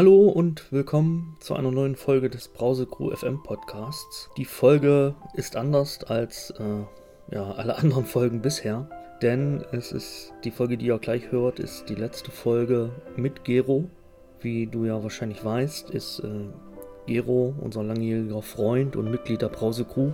Hallo und willkommen zu einer neuen Folge des Brause Crew FM Podcasts. Die Folge ist anders als äh, ja, alle anderen Folgen bisher, denn es ist die Folge, die ihr gleich hört, ist die letzte Folge mit Gero. Wie du ja wahrscheinlich weißt, ist äh, Gero, unser langjähriger Freund und Mitglied der Brause Crew,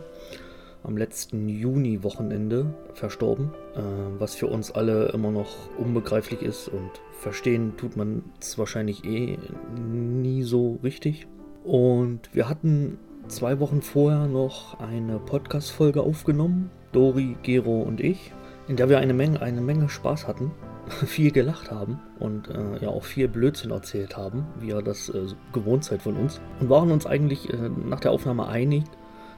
am letzten Juni-Wochenende verstorben, äh, was für uns alle immer noch unbegreiflich ist und verstehen tut man es wahrscheinlich eh nie so richtig. Und wir hatten zwei Wochen vorher noch eine Podcast-Folge aufgenommen, Dori, Gero und ich, in der wir eine Menge, eine Menge Spaß hatten, viel gelacht haben und äh, ja auch viel Blödsinn erzählt haben, wie ihr das äh, gewohnt seid von uns. Und waren uns eigentlich äh, nach der Aufnahme einig,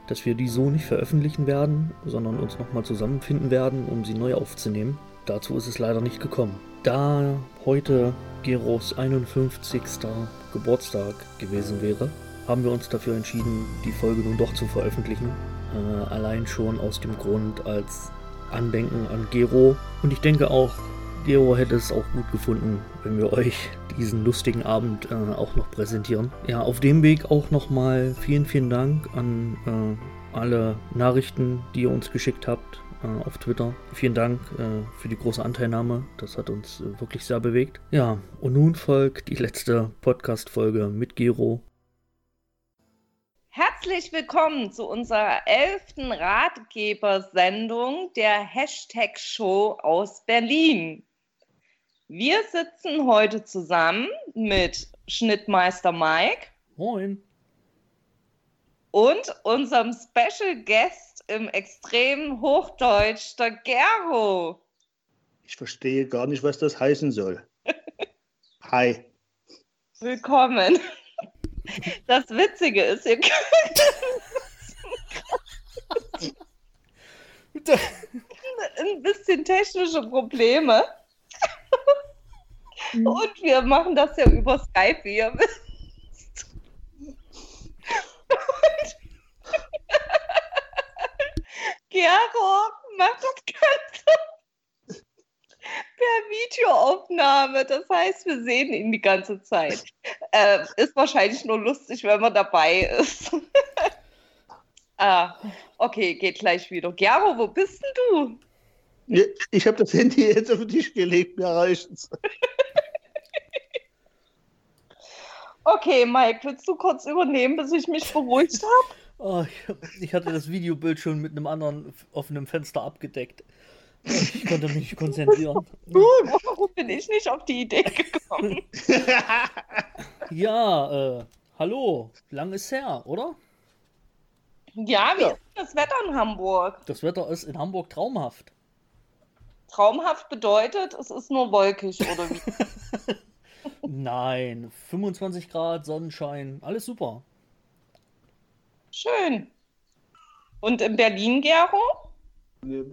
dass wir die so nicht veröffentlichen werden, sondern uns nochmal zusammenfinden werden, um sie neu aufzunehmen. Dazu ist es leider nicht gekommen. Da heute Geros 51. Geburtstag gewesen wäre, haben wir uns dafür entschieden, die Folge nun doch zu veröffentlichen. Äh, allein schon aus dem Grund als Andenken an Gero. Und ich denke auch, Gero hätte es auch gut gefunden, wenn wir euch diesen lustigen Abend äh, auch noch präsentieren. Ja, auf dem Weg auch nochmal vielen, vielen Dank an äh, alle Nachrichten, die ihr uns geschickt habt äh, auf Twitter. Vielen Dank äh, für die große Anteilnahme. Das hat uns äh, wirklich sehr bewegt. Ja, und nun folgt die letzte Podcast-Folge mit Gero. Herzlich willkommen zu unserer elften Ratgebersendung der Hashtag Show aus Berlin. Wir sitzen heute zusammen mit Schnittmeister Mike. Moin. Und unserem Special Guest im extremen Hochdeutsch, der Gero. Ich verstehe gar nicht, was das heißen soll. Hi. Willkommen. Das Witzige ist, ihr könnt ein bisschen technische Probleme. Mhm. Und wir machen das ja über Skype, wie ihr wisst. Gero macht das Ganze per Videoaufnahme. Das heißt, wir sehen ihn die ganze Zeit. Äh, ist wahrscheinlich nur lustig, wenn man dabei ist. ah, okay, geht gleich wieder. Gero, wo bist denn du? Ich habe das Handy jetzt auf den Tisch gelegt, mir reicht es. Okay, Mike, willst du kurz übernehmen, bis ich mich beruhigt habe? Oh, ich, hatte das Videobild schon mit einem anderen offenen Fenster abgedeckt. Ich konnte mich nicht konzentrieren. warum bin ich nicht auf die Idee gekommen? ja, äh, hallo, lang ist her, oder? Ja, wie ja. ist das Wetter in Hamburg? Das Wetter ist in Hamburg traumhaft. Traumhaft bedeutet, es ist nur wolkig, oder wie? Nein, 25 Grad, Sonnenschein, alles super. Schön. Und in Berlin, Gero?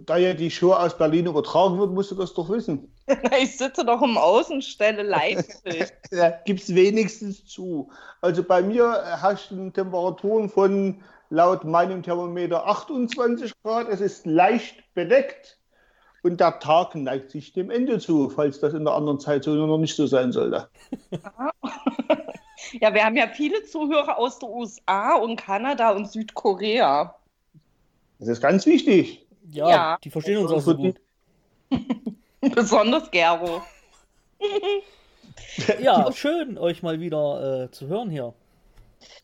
Da ja die Show aus Berlin übertragen wird, musst du das doch wissen. ich sitze doch im Außenstelle Leipzig. da gibt es wenigstens zu. Also bei mir herrschen Temperaturen von laut meinem Thermometer 28 Grad. Es ist leicht bedeckt. Und der Tag neigt sich dem Ende zu, falls das in der anderen Zeitzone noch nicht so sein sollte. ja, wir haben ja viele Zuhörer aus den USA und Kanada und Südkorea. Das ist ganz wichtig. Ja, ja. die verstehen uns auch so gut. Besonders Gero. ja, schön, euch mal wieder äh, zu hören hier.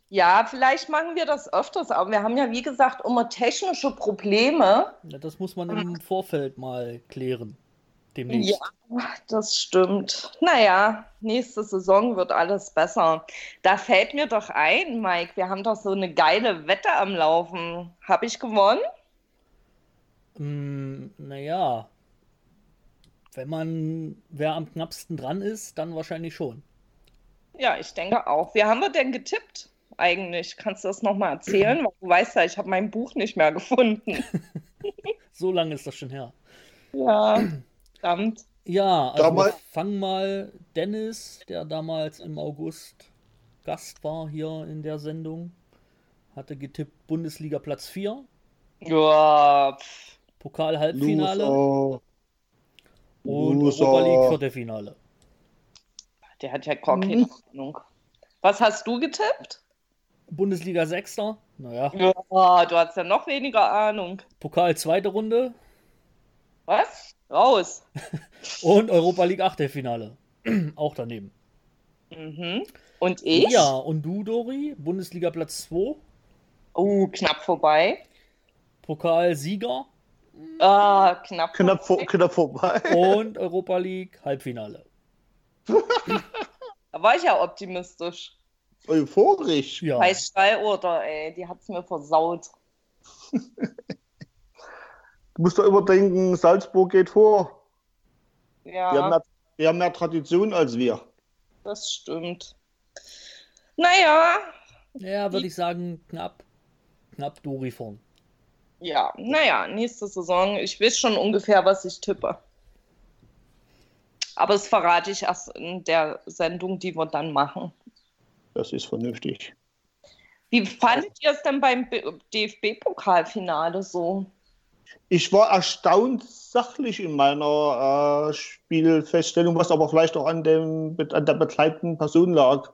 Ja, vielleicht machen wir das öfters, aber wir haben ja, wie gesagt, immer technische Probleme. Ja, das muss man im Vorfeld mal klären. Demnächst. Ja, das stimmt. Naja, nächste Saison wird alles besser. Da fällt mir doch ein, Mike, wir haben doch so eine geile Wette am Laufen. Habe ich gewonnen? Mm, naja, wenn man, wer am knappsten dran ist, dann wahrscheinlich schon. Ja, ich denke auch. Wie haben wir denn getippt? eigentlich? Kannst du das nochmal erzählen? Weil du weißt ja, ich habe mein Buch nicht mehr gefunden. so lange ist das schon her. Ja, verdammt. Ja, also Damals... fang mal Dennis, der damals im August Gast war hier in der Sendung, hatte getippt Bundesliga Platz 4. Ja. Pokal-Halbfinale. Und Loser. Europa League Viertelfinale. Der hat ja gar keine mhm. Ahnung. Was hast du getippt? Bundesliga Sechster. Naja. Ja, du hast ja noch weniger Ahnung. Pokal zweite Runde. Was? Raus. Und Europa League Achtelfinale. Auch daneben. Mhm. Und ich? Ja, und du, Dori? Bundesliga Platz 2. Oh, knapp vorbei. Pokalsieger. Ah, knapp. Knapp, vor, knapp vorbei. Und Europa League Halbfinale. Da war ich ja optimistisch. Euphorisch. Ja. Bei Stallorder, ey, die hat's mir versaut. Du musst doch immer denken, Salzburg geht vor. Ja, Die haben mehr, die haben mehr Tradition als wir. das stimmt. Naja, Ja, würde ich sagen, knapp. Knapp Dori vorn. ja, naja, nächste Saison. Ich weiß schon ungefähr, was ich tippe. Aber das verrate ich erst in der Sendung, die wir dann machen. Das ist vernünftig. Wie fandet ihr es denn beim DFB-Pokalfinale so? Ich war erstaunt sachlich in meiner äh, Spielfeststellung, was aber vielleicht auch an, dem, an der begleitenden Person lag.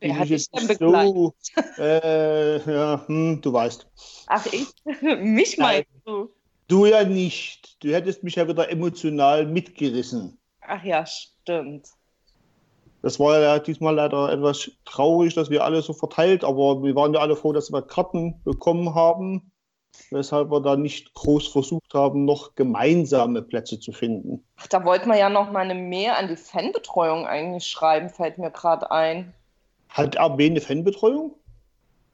Wer hat dich denn so, äh, ja, hm, du weißt. Ach, ich? Mich meinst du? Du ja nicht. Du hättest mich ja wieder emotional mitgerissen. Ach ja, stimmt. Das war ja diesmal leider etwas traurig, dass wir alle so verteilt, aber wir waren ja alle froh, dass wir Karten bekommen haben, weshalb wir da nicht groß versucht haben, noch gemeinsame Plätze zu finden. Ach, da wollten wir ja noch mal eine Mail an die Fanbetreuung eigentlich schreiben, fällt mir gerade ein. Hat RB eine Fanbetreuung?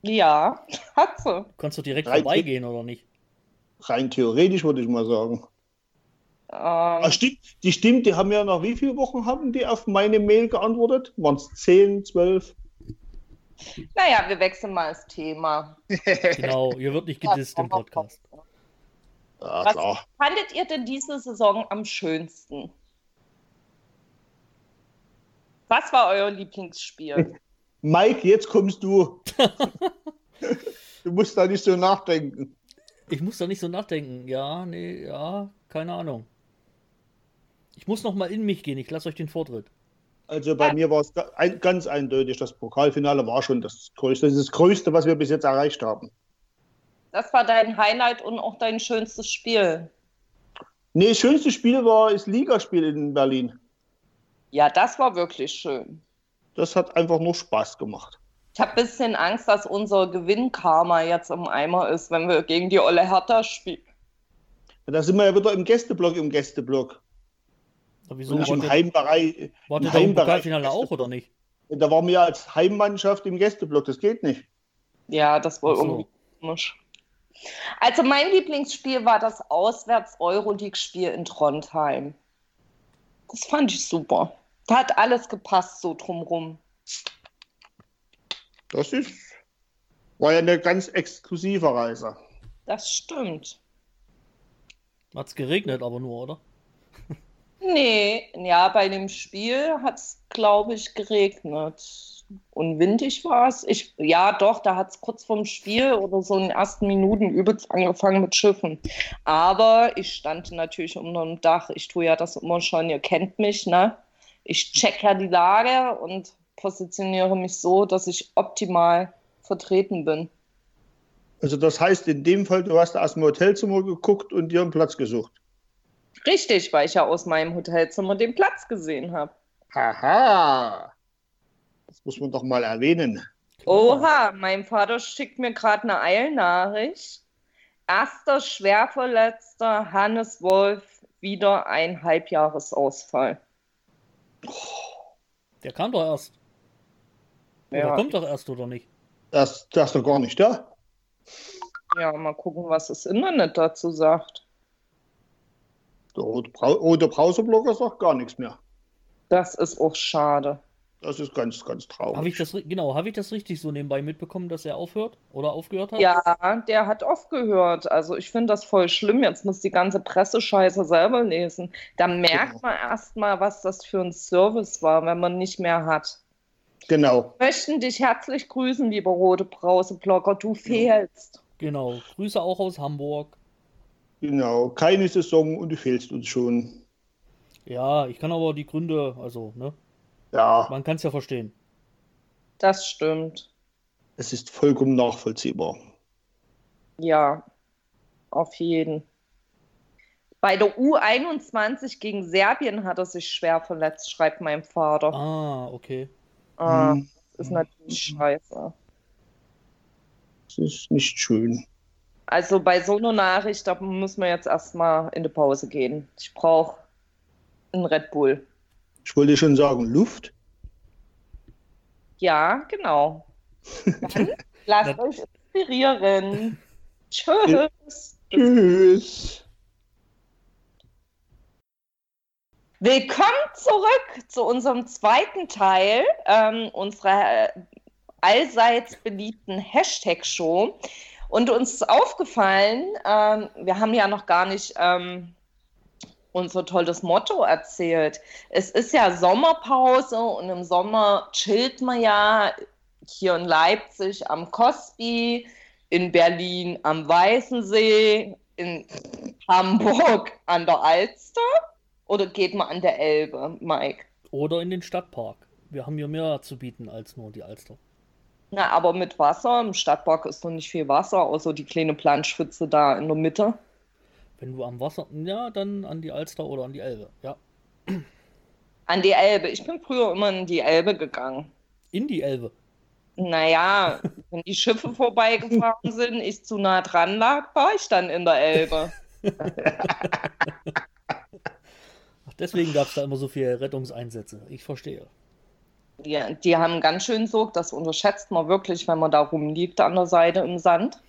Ja, hat sie. Kannst du direkt Drei vorbeigehen oder nicht? Rein theoretisch würde ich mal sagen. Ah, Ähm, stimmt, die stimmt, die haben ja nach wie vielen Wochen haben die auf meine Mail geantwortet? Waren es 10, 12? Naja, wir wechseln mal das Thema. Genau, hier wird nicht gedisst im Podcast. Was fandet ihr denn diese Saison am schönsten? Was war euer Lieblingsspiel? Mike, jetzt kommst du. du musst da nicht so nachdenken. Ich muss da nicht so nachdenken. Ja, nee, ja, keine Ahnung. Ich muss noch mal in mich gehen. Ich lasse euch den Vortritt. Also bei mir war es ein, ganz eindeutig, das Pokalfinale war schon das Größte. Das ist das Größte, was wir bis jetzt erreicht haben. Das war dein Highlight und auch dein schönstes Spiel. Nee, das schönste Spiel war das Ligaspiel in Berlin. Ja, das war wirklich schön. Das hat einfach nur Spaß gemacht. Ich habe ein bisschen Angst, dass unser Gewinnkarma jetzt im Eimer ist, wenn wir gegen die Olle Hertha spielen. Da sind wir ja wieder im Gästeblock, im Gästeblock. Aber wieso wart im Heimbereich. wart im ihr da im Heimbereich Pokalfinale auch oder nicht? Da waren wir als Heimmannschaft im Gästeblock, das geht nicht. Ja, das war so. irgendwie komisch. Also mein Lieblingsspiel war das Auswärts-Euroleague-Spiel in Trondheim. Das fand ich super. Da hat alles gepasst so drumrum. Das ist, war ja eine ganz exklusive Reise. Das stimmt. Hat's geregnet, aber nur, oder? Nee, ja, bei dem Spiel hat es, glaube ich, geregnet. Und windig war es. Ja, doch, da hat es kurz vorm Spiel oder so in den ersten Minuten übelst angefangen mit Schiffen. Aber ich stand natürlich unter dem Dach. Ich tue ja das immer schon, ihr kennt mich, ne? Ich check ja die Lage und positioniere mich so, dass ich optimal vertreten bin. Also das heißt in dem Fall, du hast aus dem Hotelzimmer geguckt und dir einen Platz gesucht. Richtig, weil ich ja aus meinem Hotelzimmer den Platz gesehen habe. Haha. Das muss man doch mal erwähnen. Oha, mein Vater schickt mir gerade eine Eilnachricht. Erster schwerverletzter Hannes Wolf, wieder ein Halbjahresausfall. Der kam doch erst. Oder Ja, kommt doch erst, oder nicht? Das, das ist doch gar nicht da. ja, mal gucken, was das Internet dazu sagt. Der rote, Brau sagt gar nichts mehr. Das ist auch schade. Das ist ganz, ganz traurig. Habe ich das genau, habe ich das richtig so nebenbei mitbekommen, dass er aufhört oder aufgehört hat? Ja, der hat aufgehört. Also ich finde das voll schlimm. Jetzt muss die ganze Pressescheiße selber lesen. Da merkt Genau. man erst mal, was das für ein Service war, wenn man nicht mehr hat. Genau. Wir möchten dich herzlich grüßen, lieber rote Brauseblogger. Du fehlst. Genau. Grüße auch aus Hamburg. Genau. Keine Saison und du fehlst uns schon. Ja, ich kann aber die Gründe, also, ne? Ja. Man kann es ja verstehen. Das stimmt. Es ist vollkommen nachvollziehbar. Ja, auf jeden. Bei der U21 gegen Serbien hat er sich schwer verletzt, schreibt mein Vater. Ah, okay. Ah, Hm. das ist natürlich scheiße. Das ist nicht schön. Also bei so einer Nachricht, da muss man jetzt erstmal in die Pause gehen. Ich brauche einen Red Bull. Ich wollte schon sagen, Luft. Ja, genau. Dann lasst euch inspirieren. Tschüss. Tschüss. Willkommen zurück zu unserem zweiten Teil ähm, unserer allseits beliebten Hashtag-Show. Und uns ist aufgefallen, ähm, wir haben ja noch gar nicht ähm, unser tolles Motto erzählt. Es ist ja Sommerpause und im Sommer chillt man ja hier in Leipzig am Cosby, in Berlin am Weißensee, in Hamburg an der Alster. Oder geht man an der Elbe, Mike? Oder in den Stadtpark. Wir haben hier mehr zu bieten als nur die Alster. Na, aber mit Wasser. Im Stadtpark ist noch nicht viel Wasser, außer die kleine Planschpfütze da in der Mitte. Wenn du am Wasser, ja, dann an die Alster oder an die Elbe. Ja, An die Elbe. Ich bin früher immer in die Elbe gegangen. in die Elbe. Naja, wenn die Schiffe vorbeigefahren sind, ich zu nah dran lag, war ich dann in der Elbe. Ach, deswegen gab es da immer so viele Rettungseinsätze. Ich verstehe. Die, die haben ganz schön Sog, das unterschätzt man wirklich, wenn man da rumliegt an der Seite im Sand.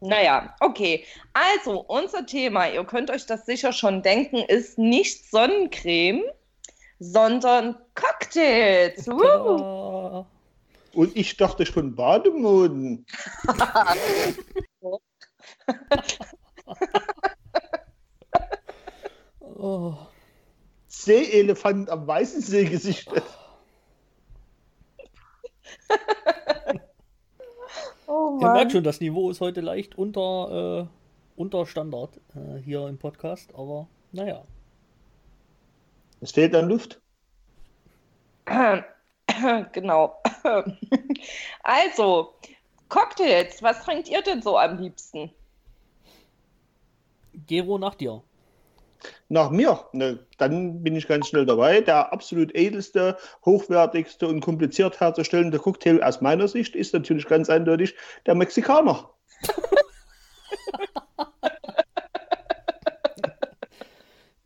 Naja, okay. Also, unser Thema, ihr könnt euch das sicher schon denken, ist nicht Sonnencreme, sondern Cocktails. Woo! Tada! Und ich dachte schon Bademoden. Oh, Seeelefant am weißen See gesichtet. Oh ihr merkt schon, das Niveau ist heute leicht unter, äh, unter Standard äh, hier im Podcast, aber naja. Es fehlt an Luft. Genau. Also, Cocktails, was trinkt ihr denn so am liebsten? Gero nach dir. Nach mir, ne, dann bin ich ganz schnell dabei. Der absolut edelste, hochwertigste und kompliziert herzustellende Cocktail aus meiner Sicht ist natürlich ganz eindeutig der Mexikaner.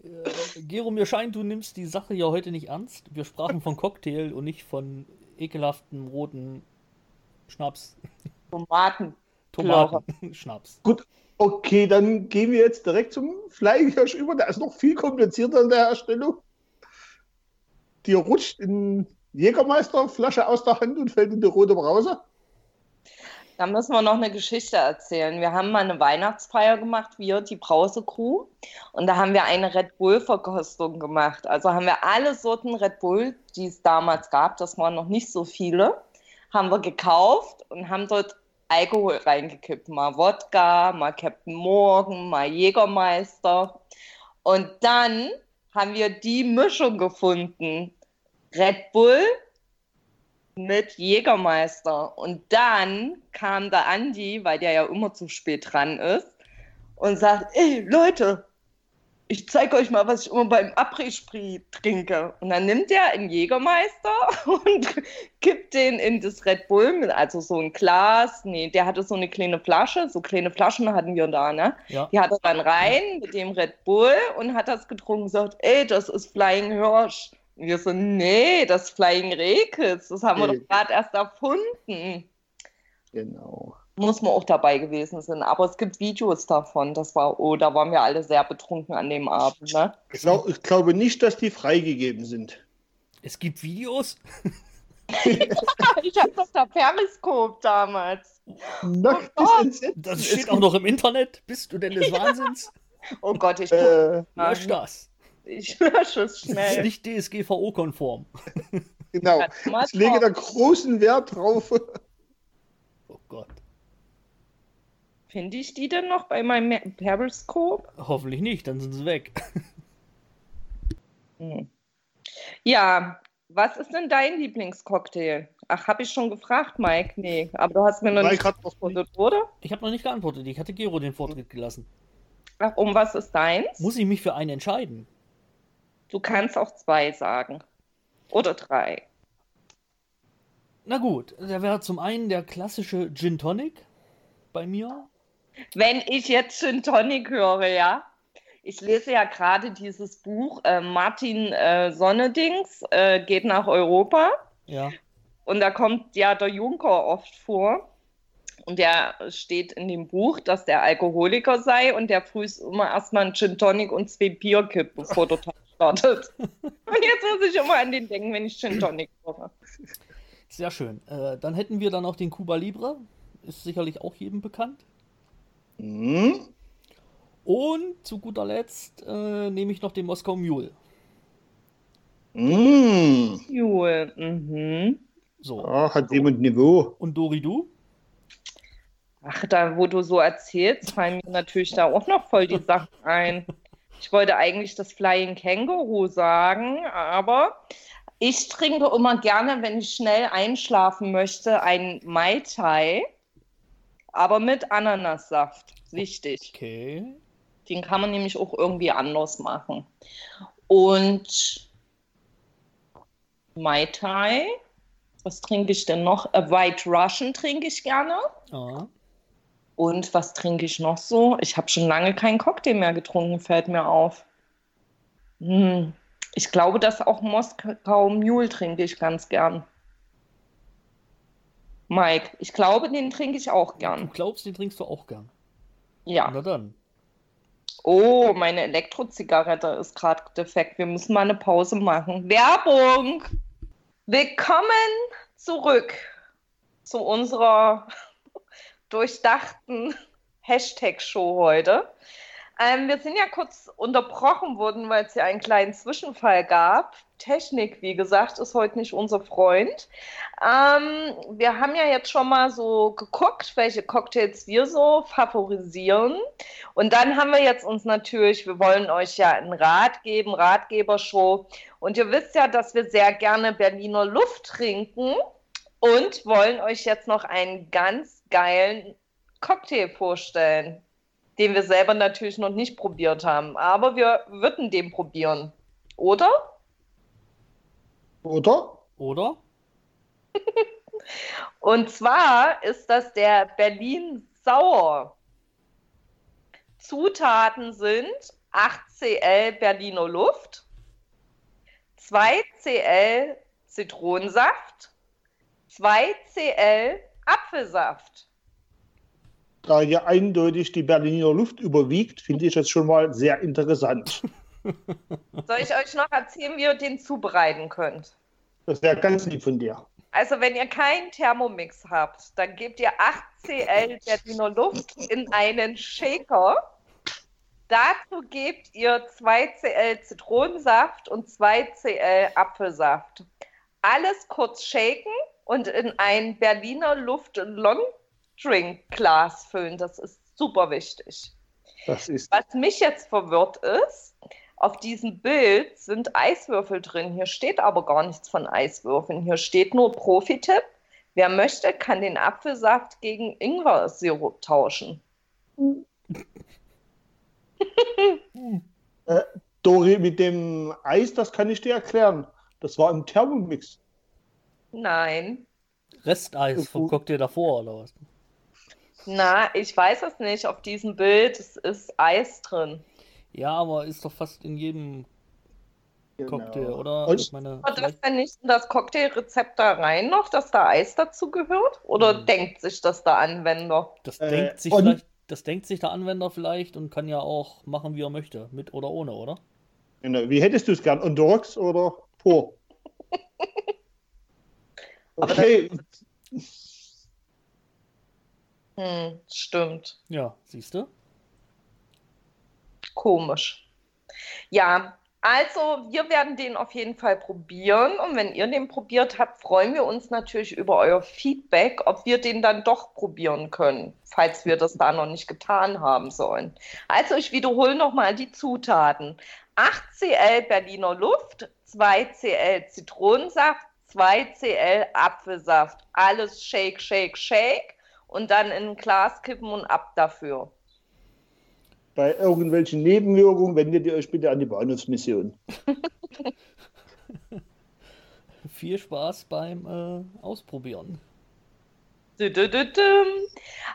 Äh, Gero, mir scheint, du nimmst die Sache ja heute nicht ernst. Wir sprachen von Cocktail und nicht von ekelhaften roten Schnaps. Tomaten. Tomaten-Schnaps. Okay, dann gehen wir jetzt direkt zum Fleischhirsch über. Der ist noch viel komplizierter in der Herstellung. Dir rutscht in Jägermeisterflasche aus der Hand und fällt in die rote Brause. Da müssen wir noch eine Geschichte erzählen. Wir haben mal eine Weihnachtsfeier gemacht, wir, die Brause-Crew. Und da haben wir eine Red Bull-Verkostung gemacht. Also haben wir alle Sorten Red Bull, die es damals gab, das waren noch nicht so viele, haben wir gekauft und haben dort Alkohol reingekippt. Mal Wodka, mal Captain Morgan, mal Jägermeister. Und dann haben wir die Mischung gefunden. Red Bull mit Jägermeister. Und dann kam der Andi, weil der ja immer zu spät dran ist, und sagt, ey Leute, ich zeige euch mal, was ich immer beim Après-Ski trinke. Und dann nimmt er einen Jägermeister und kippt den in das Red Bull, mit, also so ein Glas. Nee, der hatte so eine kleine Flasche, so kleine Flaschen hatten wir da, ne? Ja. Die hat er dann rein mit dem Red Bull und hat das getrunken und sagt, ey, das ist Flying Hirsch. Und wir so, nee, das ist Flying Rekels, das haben wir Nee. doch gerade erst erfunden. Genau. Muss man auch dabei gewesen sein. Aber es gibt Videos davon. Das war, oh, da waren wir alle sehr betrunken an dem Abend, ne? Ich, glaub, ich glaube nicht, dass die freigegeben sind. Es gibt Videos? ich habe doch da Periskop damals. Nacktes Oh. Das steht auch noch im Internet. Bist du denn des Wahnsinns? Oh Gott, ich, äh, Lösch das. ich lösche es Das ist schnell. nicht DSGVO-konform. genau. Ich lege da großen Wert drauf. Oh Gott. Finde ich die denn noch bei meinem Periskop? Hoffentlich nicht, dann sind sie weg. Hm. Ja, was ist denn dein Lieblingscocktail? Ach, habe ich schon gefragt, Mike? Nee, aber du hast mir noch Mike nicht geantwortet, oder? Ich habe noch nicht geantwortet. Ich hatte Gero den Vortritt gelassen. Ach, um was ist deins? Muss ich mich für einen entscheiden? Du kannst auch zwei sagen. Oder drei. Na gut, da wäre zum einen der klassische Gin Tonic bei mir. Wenn ich jetzt Gin Tonic höre, ja. Ich lese ja gerade dieses Buch äh, Martin äh, Sonnedings äh, geht nach Europa. Ja. Und da kommt ja der Junker oft vor. Und der steht in dem Buch, dass der Alkoholiker sei und der früh immer erstmal einen Gin Tonic und zwei Bier kippt, bevor der Tag startet. Und jetzt muss ich immer an den denken, wenn ich Gin Tonic koche. Sehr schön. Äh, dann hätten wir dann noch den Cuba Libre. Ist sicherlich auch jedem bekannt. Hm? Und zu guter Letzt äh, nehme ich noch den Moskau Mule. Hm. Jule, mhm. So. Ah, hat jemand Niveau. Und Dori, du? Ach, da, wo du so erzählst, fallen mir natürlich da auch noch voll die Sachen ein. Ich wollte eigentlich das Flying Kangaroo sagen, aber ich trinke immer gerne, wenn ich schnell einschlafen möchte, ein Mai Tai, aber mit Ananassaft. Wichtig. Okay. Den kann man nämlich auch irgendwie anders machen. Und Mai Tai, was trinke ich denn noch? A White Russian trinke ich gerne. Ah. Und was trinke ich noch so? Ich habe schon lange keinen Cocktail mehr getrunken, fällt mir auf. Hm. Ich glaube, dass auch Moskau Mule trinke ich ganz gern. Mike, ich glaube, den trinke ich auch Du gern. glaubst, den trinkst du auch gern. Ja. Na dann. Oh, meine Elektrozigarette ist gerade defekt. Wir müssen mal eine Pause machen. Werbung! Willkommen zurück zu unserer durchdachten Hashtag-Show heute. Ähm, wir sind ja kurz unterbrochen worden, weil es ja einen kleinen Zwischenfall gab. Technik, wie gesagt, ist heute nicht unser Freund. Ähm, wir haben ja jetzt schon mal so geguckt, welche Cocktails wir so favorisieren. Und dann haben wir jetzt uns natürlich, wir wollen euch ja einen Rat geben, Ratgebershow. Und ihr wisst ja, dass wir sehr gerne Berliner Luft trinken und wollen euch jetzt noch einen ganz geilen Cocktail vorstellen, den wir selber natürlich noch nicht probiert haben. Aber wir würden den probieren. Oder? Oder? Oder? Und zwar ist das der Berlin Sauer. Zutaten sind 8 Cl Berliner Luft, 2 Cl Zitronensaft, 2 Cl Apfelsaft. Da ja eindeutig die Berliner Luft überwiegt, finde ich das schon mal sehr interessant. Soll ich euch noch erzählen, wie ihr den zubereiten könnt? Das wäre ganz lieb von dir. Also, wenn ihr keinen Thermomix habt, dann gebt ihr 8 Cl Berliner Luft in einen Shaker. Dazu gebt ihr 2 Cl Zitronensaft und 2 Cl Apfelsaft. Alles kurz shaken und in ein Berliner Luft Long Drink Glas füllen. Das ist super wichtig. Das ist Was mich jetzt verwirrt ist, auf diesem Bild sind Eiswürfel drin. Hier steht aber gar nichts von Eiswürfeln. Hier steht nur Profi-Tipp. Wer möchte, kann den Apfelsaft gegen Ingwer-Sirup tauschen. Dori mit dem Eis, das kann ich dir erklären. Das war im Thermomix. Nein. Resteis vom Cocktail davor, oder was? Na, ich weiß es nicht. Auf diesem Bild es ist Eis drin. Ja, aber ist doch fast in jedem Cocktail, Genau. oder? Und- Ich meine, Hat das vielleicht, denn nicht in das Cocktailrezept da rein noch, dass da Eis dazu gehört? Oder Hm. denkt sich das der Anwender? das Äh, denkt sich und- vielleicht, das denkt sich der Anwender vielleicht und kann ja auch machen, wie er möchte, mit oder ohne, oder? Genau. Wie hättest du es gern? The rocks oder pur? Aber Okay, Hm, stimmt. Ja, siehst du? Komisch. Ja, also wir werden den auf jeden Fall probieren. Und wenn ihr den probiert habt, freuen wir uns natürlich über euer Feedback, ob wir den dann doch probieren können, falls wir das da noch nicht getan haben sollen. Also ich wiederhole nochmal die Zutaten. 8 Cl Berliner Luft, 2 Cl Zitronensaft, 2cl Apfelsaft. Alles shake, shake, shake und dann in ein Glas kippen und ab dafür. Bei irgendwelchen Nebenwirkungen wendet ihr euch bitte an die Bahnhofsmission. Viel Spaß beim äh, Ausprobieren.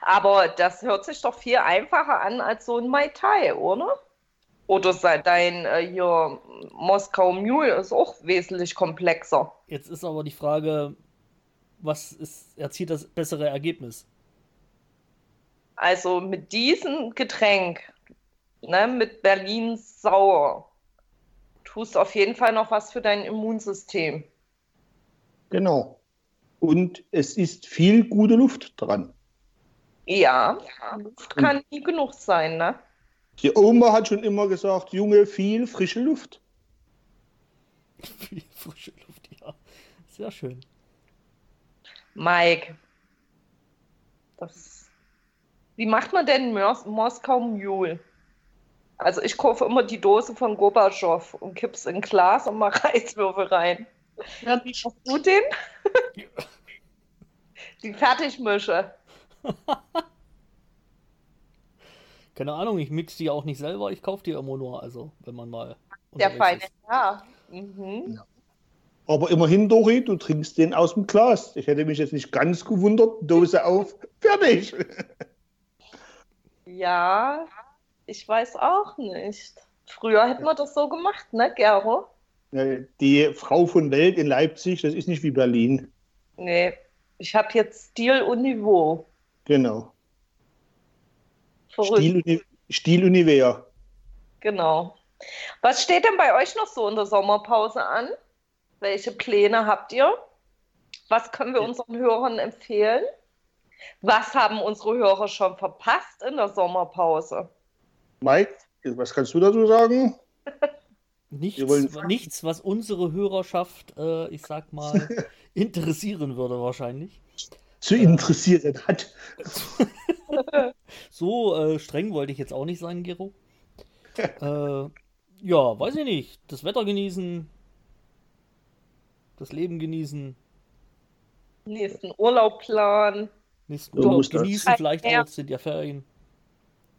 Aber das hört sich doch viel einfacher an als so ein Mai Tai, oder? Oder dein äh, hier Moskau Mule ist auch wesentlich komplexer. Jetzt ist aber die Frage, was ist, erzielt das bessere Ergebnis? Also mit diesem Getränk, ne, mit Berlin Sauer, tust auf jeden Fall noch was für dein Immunsystem. Genau. Und es ist viel gute Luft dran. Ja, Luft kann nie genug sein, ne? Die Oma hat schon immer gesagt, Junge, viel frische Luft. Viel frische Luft, ja. Sehr schön. Mike, das, wie macht man denn Mos Moskau Mule? Also ich kaufe immer die Dose von Gorbatschow und kipp's in ein Glas und mache Reiswürfel rein. Ja, wie machst du den? die Fertigmische. Keine Ahnung, ich mix die auch nicht selber, ich kaufe die immer nur, also wenn man mal. Der feine ja. Mhm. ja. Aber immerhin, Dori, du trinkst den aus dem Glas. Ich hätte mich jetzt nicht ganz gewundert. Dose auf, fertig. Ja, ich weiß auch nicht. Früher hätten wir das so gemacht, ne, Gero? Die Frau von Welt in Leipzig, das ist nicht wie Berlin. Nee, ich habe jetzt Stil und Niveau. Genau. Stil, Stil Univers. Genau. Was steht denn bei euch noch so in der Sommerpause an? Welche Pläne habt ihr? Was können wir unseren Hörern empfehlen? Was haben unsere Hörer schon verpasst in der Sommerpause? Mike, was kannst du dazu sagen? Nichts, nichts was unsere Hörerschaft, äh, ich sag mal, interessieren würde wahrscheinlich. Zu interessieren äh, hat. so äh, streng wollte ich jetzt auch nicht sein, Gero. äh, ja, weiß ich nicht. Das Wetter genießen, das Leben genießen. Nächsten Urlaub planen. Nächsten Urlaub genießen, vielleicht auch, sind ja Ferien.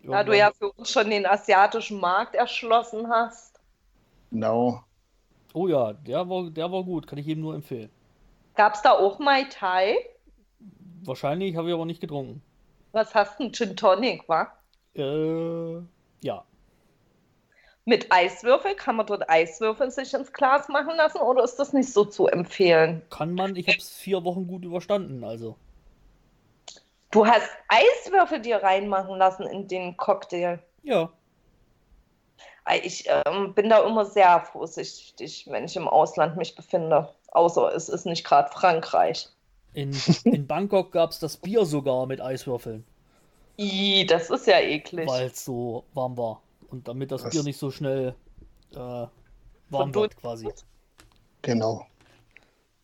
Irgendwann. Da du ja für uns schon den asiatischen Markt erschlossen hast. Genau. Oh ja, der war, der war gut, kann ich jedem nur empfehlen. Gab es da auch Mai Tai? Wahrscheinlich, habe ich aber nicht getrunken. Was hast du? Gin Tonic, wa? Äh, ja. Mit Eiswürfel? Kann man dort Eiswürfel sich ins Glas machen lassen oder ist das nicht so zu empfehlen? Kann man, ich habe es vier Wochen gut überstanden, also. Du hast Eiswürfel dir reinmachen lassen in den Cocktail? Ja. Ich ähm, bin da immer sehr vorsichtig, wenn ich im Ausland mich befinde. Außer es ist nicht gerade Frankreich. In, in Bangkok gab es das Bier sogar mit Eiswürfeln. I, das ist ja eklig. Weil es so warm war. Und damit das Was? Bier nicht so schnell äh, warm wird, quasi. Genau.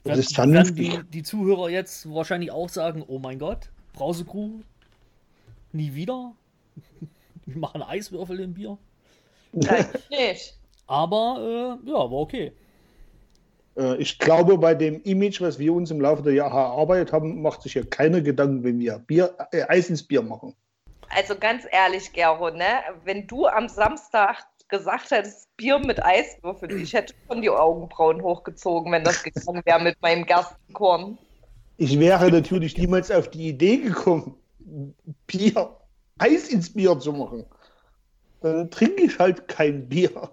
Das ist werden die, die Zuhörer jetzt wahrscheinlich auch sagen: Oh mein Gott, Brausecrew, nie wieder. Wir machen Eiswürfel im Bier. Nein, nicht. Aber äh, ja, war okay. Äh, ich glaube, bei dem Image, was wir uns im Laufe der Jahre erarbeitet haben, macht sich ja keine Gedanken, wenn wir Bier, äh, Eis ins Bier machen. Also ganz ehrlich, Gero, ne? wenn du am Samstag gesagt hättest, Bier mit Eiswürfeln, ich hätte schon die Augenbrauen hochgezogen, wenn das gegangen wäre mit meinem Gerstenkorn. Ich wäre natürlich niemals auf die Idee gekommen, Bier, Eis ins Bier zu machen. Dann trinke ich halt kein Bier.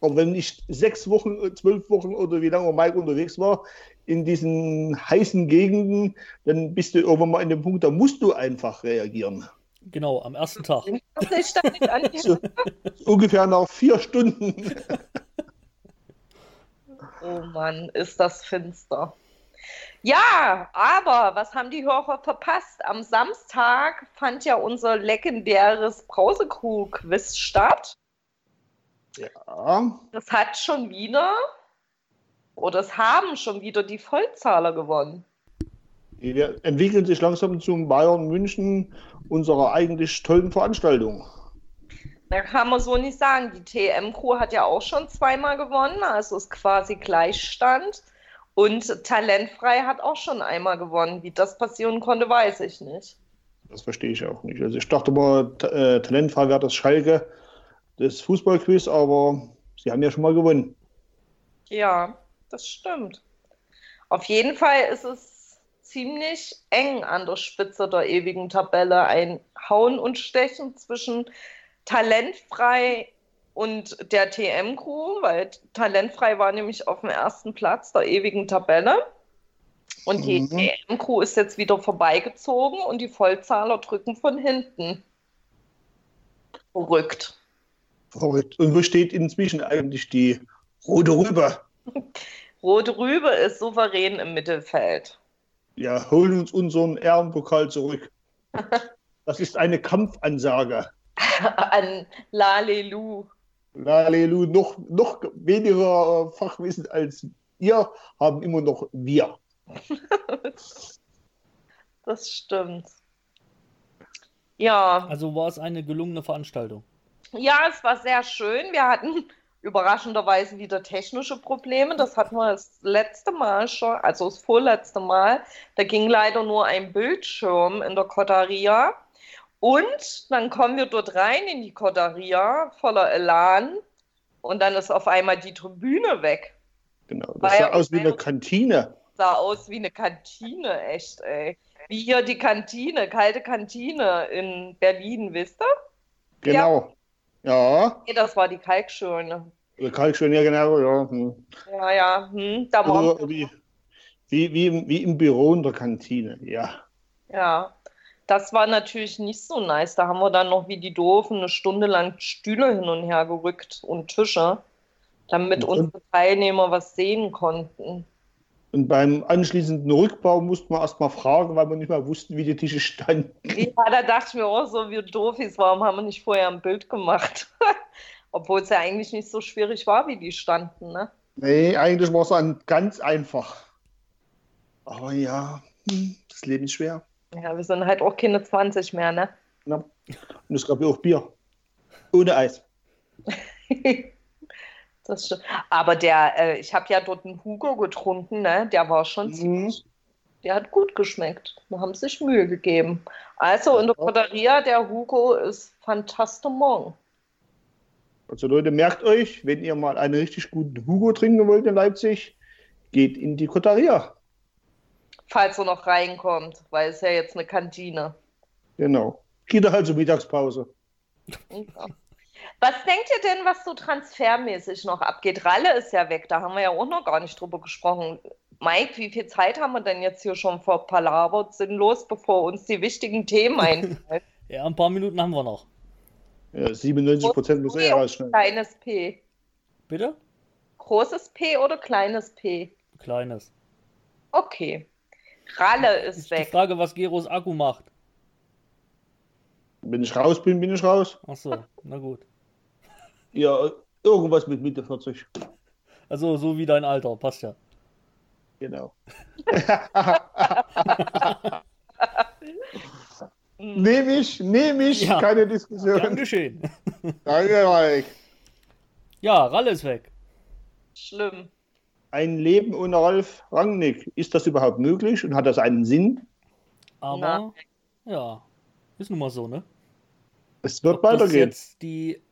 Aber wenn ich sechs Wochen, zwölf Wochen oder wie lange Mike unterwegs war, in diesen heißen Gegenden, dann bist du irgendwann mal in dem Punkt, da musst du einfach reagieren. Genau, am ersten Tag. so, ungefähr nach vier Stunden. oh Mann, ist das finster. Ja, aber was haben die Hörer verpasst? Am Samstag fand ja unser legendäres Brausekrug-Quiz statt. Ja. Das hat schon wieder, oder es haben schon wieder die Vollzahler gewonnen. Die entwickeln sich langsam zum Bayern München unserer eigentlich tollen Veranstaltung. Da kann man so nicht sagen. Die TM-Crew hat ja auch schon zweimal gewonnen, also ist quasi Gleichstand. Und talentfrei hat auch schon einmal gewonnen. Wie das passieren konnte, weiß ich nicht. Das verstehe ich auch nicht. Also ich dachte mal, äh, talentfrei wäre das Schalke des Fußballquiz, aber sie haben ja schon mal gewonnen. Ja, das stimmt. Auf jeden Fall ist es ziemlich eng an der Spitze der ewigen Tabelle. Ein Hauen und Stechen zwischen talentfrei und der TM-Crew, weil talentfrei war nämlich auf dem ersten Platz der ewigen Tabelle. Und die mhm. TM-Crew ist jetzt wieder vorbeigezogen und die Vollzahler drücken von hinten. Verrückt. Verrückt. Und wo steht inzwischen eigentlich die Rote Rübe? Rote Rübe ist souverän im Mittelfeld. Ja, holen uns unseren Ehrenpokal zurück. Das ist eine Kampfansage. An Lalelu. Lalelu, noch, noch weniger Fachwissen als ihr, haben immer noch wir. das stimmt. Ja. Also war es eine gelungene Veranstaltung. Ja, es war sehr schön. Wir hatten überraschenderweise wieder technische Probleme. Das hatten wir das letzte Mal schon, also das vorletzte Mal. Da ging leider nur ein Bildschirm in der Kotaria. Und dann kommen wir dort rein in die Kotaria voller Elan und dann ist auf einmal die Tribüne weg. Genau, das sah aus wie eine Kantine. Sah aus wie eine Kantine, echt, ey. Wie hier die Kantine, kalte Kantine in Berlin, wisst ihr? Genau. Ja. ja. Nee, das war die Kalkschöne. Die Kalkschöne, ja, genau, ja. Hm. Ja, ja. Hm. Da also, wie, wie, wie, wie im Büro in der Kantine, ja. Ja. Das war natürlich nicht so nice. Da haben wir dann noch wie die Doofen eine Stunde lang Stühle hin und her gerückt und Tische, damit und, unsere Teilnehmer was sehen konnten. Und beim anschließenden Rückbau mussten wir erst mal fragen, weil wir nicht mehr wussten, wie die Tische standen. Ja, da dachte ich mir auch so, wie Doofis, warum haben wir nicht vorher ein Bild gemacht? Obwohl es ja eigentlich nicht so schwierig war, wie die standen, ne? Nee, eigentlich war es ganz einfach. Aber ja, hm, das Leben ist schwer. Ja, wir sind halt auch keine 20 mehr, ne? Ja. Und es gab ja auch Bier. Ohne Eis. das stimmt. Aber der, äh, ich habe ja dort einen Hugo getrunken, ne? Der war schon mhm. ziemlich. Der hat gut geschmeckt. Wir haben sich Mühe gegeben. Also in der Poderia, der Hugo ist fantastimon. Also Leute, merkt euch, wenn ihr mal einen richtig guten Hugo trinken wollt in Leipzig, geht in die Kotaria falls er noch reinkommt, weil es ja jetzt eine Kantine. Genau. Geht halt zur Mittagspause. Ja. Was denkt ihr denn, was so transfermäßig noch abgeht? Ralle ist ja weg, da haben wir ja auch noch gar nicht drüber gesprochen. Mike, wie viel Zeit haben wir denn jetzt hier schon vor Palabert sinnlos, bevor uns die wichtigen Themen einfallen? ja, ein paar Minuten haben wir noch. Ja, 97 Prozent muss er rausschneiden. Kleines P. Bitte? Großes P oder kleines P? Kleines. Okay. Ralle ist, ist weg. Die Frage, was Geros Akku macht. Wenn ich raus bin, bin ich raus. Ach so, na gut. Ja, irgendwas mit Mitte 40. Also so wie dein Alter, passt ja. Genau. nehme ich, nehme ich, ja. keine Diskussion. Gern geschehen. Danke, Mike. Ja, Ralle ist weg. Schlimm ein Leben ohne Ralf Rangnick. Ist das überhaupt möglich und hat das einen Sinn? Aber Nein. ja, ist nun mal so, ne? Es wird Ob weitergehen. Das jetzt die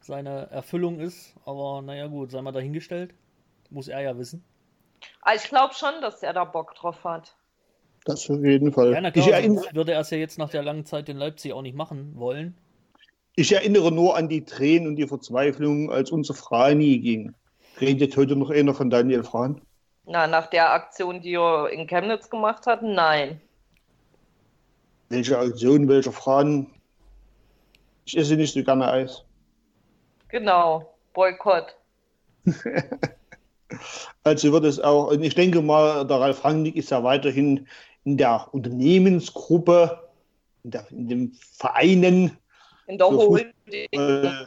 seine Erfüllung ist, aber naja gut, sei mal dahingestellt. Muss er ja wissen. Ah, ich glaube schon, dass er da Bock drauf hat. Das auf jeden Fall. Ja, na klar, ich erinnere, würde er es ja jetzt nach der langen Zeit in Leipzig auch nicht machen wollen. Ich erinnere nur an die Tränen und die Verzweiflung, als unser Frani ging. Redet heute noch einer von Daniel Frahn? Na, nach der Aktion, die er in Chemnitz gemacht hat, nein. Welche Aktion, welcher Frahn? Ich esse nicht so gerne Eis. Genau, Boykott. also wird es auch, und ich denke mal, der Ralf Rangnick ist ja weiterhin in der Unternehmensgruppe, in, der, in den Vereinen. In der Holding. Äh,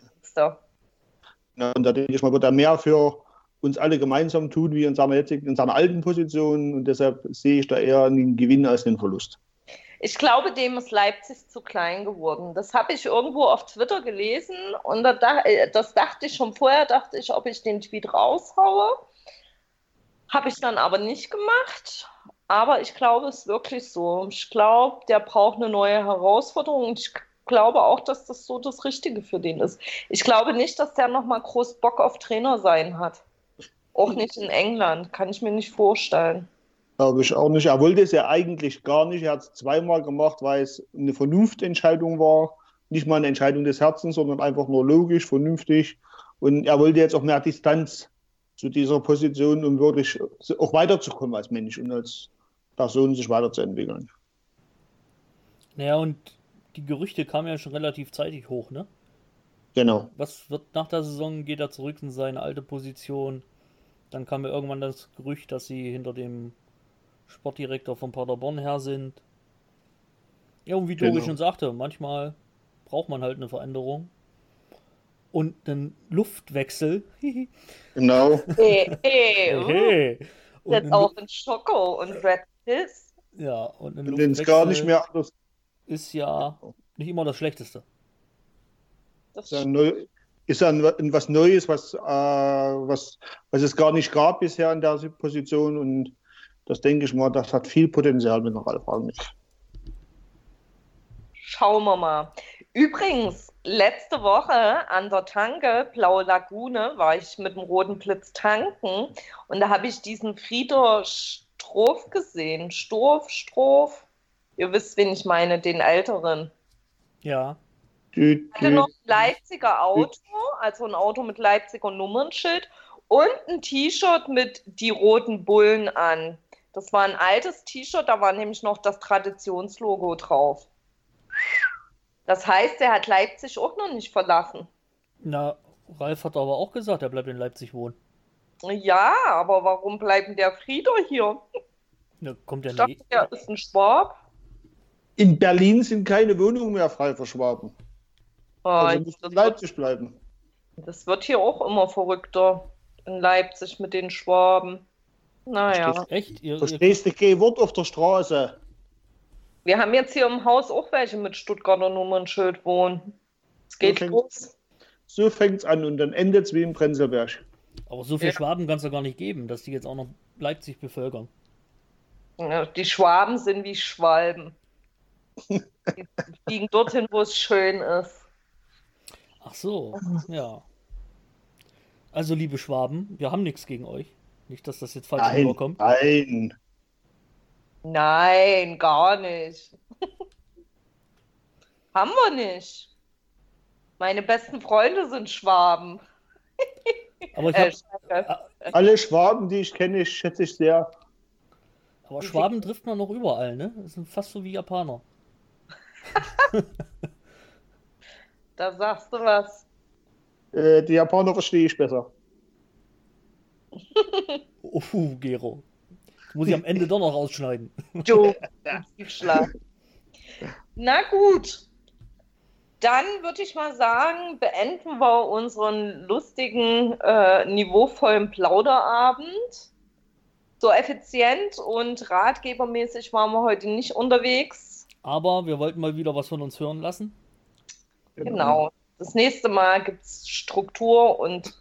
und da denke ich mal, wird er mehr für uns alle gemeinsam tun wie in seiner, jetzigen, in seiner alten Position. Und deshalb sehe ich da eher einen Gewinn als einen Verlust. Ich glaube, dem ist Leipzig zu klein geworden. Das habe ich irgendwo auf Twitter gelesen und äh, das dachte ich schon vorher, dachte ich, ob ich den Tweet raushaue. Habe ich dann aber nicht gemacht. Aber ich glaube, es ist wirklich so. Ich glaube, der braucht eine neue Herausforderung. Ich glaube auch, dass das so das Richtige für den ist. Ich glaube nicht, dass der nochmal groß Bock auf Trainer sein hat. Auch nicht in England. Kann ich mir nicht vorstellen. Glaube ich auch nicht. Er wollte es ja eigentlich gar nicht. Er hat es zweimal gemacht, weil es eine Vernunftentscheidung war. Nicht mal eine Entscheidung des Herzens, sondern einfach nur logisch, vernünftig. Und er wollte jetzt auch mehr Distanz zu dieser Position, um wirklich auch weiterzukommen als Mensch und als Person sich weiterzuentwickeln. Naja, und die Gerüchte kamen ja schon relativ zeitig hoch, ne? Genau. Was wird nach der Saison? Geht er zurück in seine alte Position? Dann kam ja irgendwann das Gerücht, dass sie hinter dem Sportdirektor von Paderborn her sind. Ja, und wie Dori Genau. schon sagte, manchmal braucht man halt eine Veränderung. Und einen Luftwechsel. Genau. Hey, hey, uh, hey. Und jetzt auch in Schoko und Red Piss. Ja, und ein es gar nicht mehr anders ist ja nicht immer das Schlechteste. Das ist, ja neu, ist ja ein- was Neues, was, äh, was, was es gar nicht gab bisher in der Position. Und das denke ich mal, das hat viel Potenzial mit dem Ralf Rangnick. Schauen wir mal. Übrigens, letzte Woche an der Tanke Blaue Lagune war ich mit dem Roten Blitz tanken und da habe ich diesen Frieder Stroff gesehen. Stroff, Stroff. Ihr wisst, wen ich meine, den Älteren. Ja. Hatte tü. noch ein Leipziger Auto, also ein Auto mit Leipziger Nummernschild und ein T-Shirt mit die roten Bullen an. Das war ein altes T-Shirt, da war nämlich noch das Traditionslogo drauf. Das heißt, er hat Leipzig auch noch nicht verlassen. Na, Ralf hat aber auch gesagt, er bleibt in Leipzig wohnen. Ja, aber warum bleibt denn der Frieder hier? Da kommt dachte, nie. der ist ein Schwab. In Berlin sind keine Wohnungen mehr frei für Schwaben. Oh, Also das, müssen in wird, Leipzig bleiben. das wird hier auch immer verrückter in Leipzig mit den Schwaben. Naja. Echt? Ihr, Verstehst du kein Wort auf der Straße? Wir haben jetzt hier im Haus auch welche mit Stuttgarter Nummernschild wohnen. Es geht Okay. los. So fängt es an und dann endet es wie im Prenzlberg. aber so viel Ja. Schwaben kann es ja gar nicht geben, dass die jetzt auch noch Leipzig bevölkern. Ja, Die Schwaben sind wie Schwalben. Die fliegen dorthin, wo es schön ist. Ach so, ja. Also, liebe Schwaben, wir haben nichts gegen euch. Nicht, dass das jetzt falsch Nein, rüberkommt. nein. Nein, gar nicht. Haben wir nicht. Meine besten Freunde sind Schwaben. Aber, ich Äh, hab, Schwabe. Alle Schwaben, die ich kenne, schätze ich sehr. aber Schwaben trifft man noch überall, ne? Das sind fast so wie Japaner. da sagst du was. Äh, die Japaner verstehe ich besser. Oh, Gero. Das muss ich am Ende doch noch rausschneiden. Du, Tiefschlag. Na gut. Dann würde ich mal sagen, beenden wir unseren lustigen, äh, niveauvollen Plauderabend. So effizient und ratgebermäßig waren wir heute nicht unterwegs. Aber wir wollten mal wieder was von uns hören lassen. Genau. Das nächste Mal gibt es Struktur und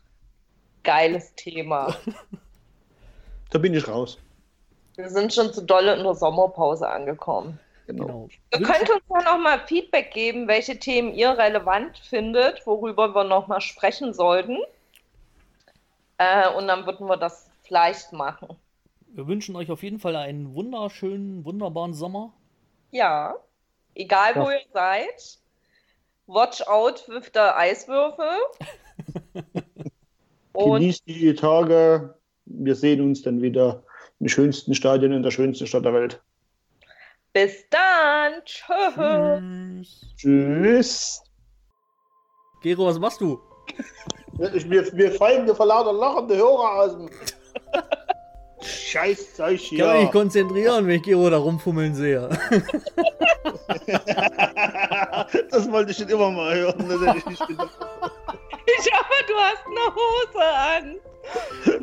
geiles Thema. Da bin ich raus. Wir sind schon zu dolle in der Sommerpause angekommen. Genau. Genau. Ihr könnt uns ja nochmal Feedback geben, welche Themen ihr relevant findet, worüber wir nochmal sprechen sollten. Äh, und dann würden wir das vielleicht machen. Wir wünschen euch auf jeden Fall einen wunderschönen, wunderbaren Sommer. Ja, egal wo Ja. ihr seid. Watch out with the Eiswürfel. und Genießt die Tage. Wir sehen uns dann wieder im schönsten Stadion in der schönsten Stadt der Welt. bis dann. Tschüss. Tschüss. Tschüss. Gero, was machst du? Ich, mir, mir fallen mir vor lauter lachende Hörer aus dem Scheiß Zeug Ich kann mich hier. konzentrieren, wenn ich Gero da rumfummeln sehe. das wollte ich schon immer mal hören. Das hätte ich nicht gedacht. Ich hoffe, du hast eine Hose an.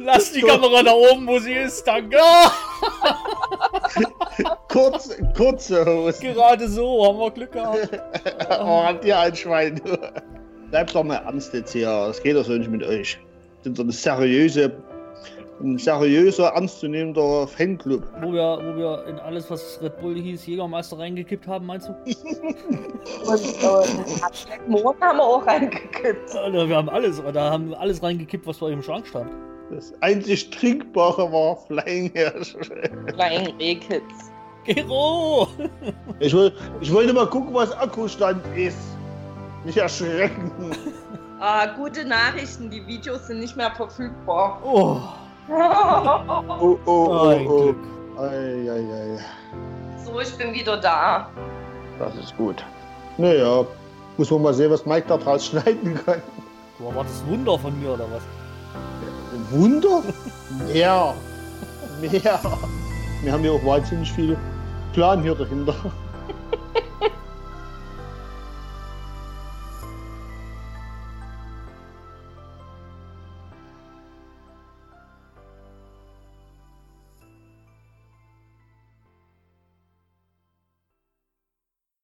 Lass die Kamera da oben, wo sie ist, danke. Kurz, kurze Hose. Gerade so, haben wir Glück gehabt. Oh, habt ihr ein Schwein. Bleibt doch mal ernst jetzt hier. Das geht doch so nicht mit euch. Wir sind so eine seriöse ein seriöser, ernstzunehmender Fanclub. Wo wir, wo wir in alles, was Red Bull hieß, Jägermeister reingekippt haben, meinst du? Und äh, Mond haben wir auch reingekippt. Alter, wir haben alles, da haben wir alles reingekippt, was vor im Schrank stand. Das einzig Trinkbare war Flying Hirsch. Flying Rehkitz. Gero! Ich, woll, ich wollte mal gucken, was Akkustand ist. Nicht erschrecken. Ah, gute Nachrichten, die Videos sind nicht mehr verfügbar. Oh, Oh, oh, oh, oh. Glück. Ei, ei, ei. so, ich bin wieder da. Das ist gut. Naja, muss man mal sehen, was Mike da draus schneiden kann. Boah, war das Wunder von mir oder was? Wunder? Mehr. Mehr. Wir haben ja auch wahnsinnig viel Plan hier dahinter.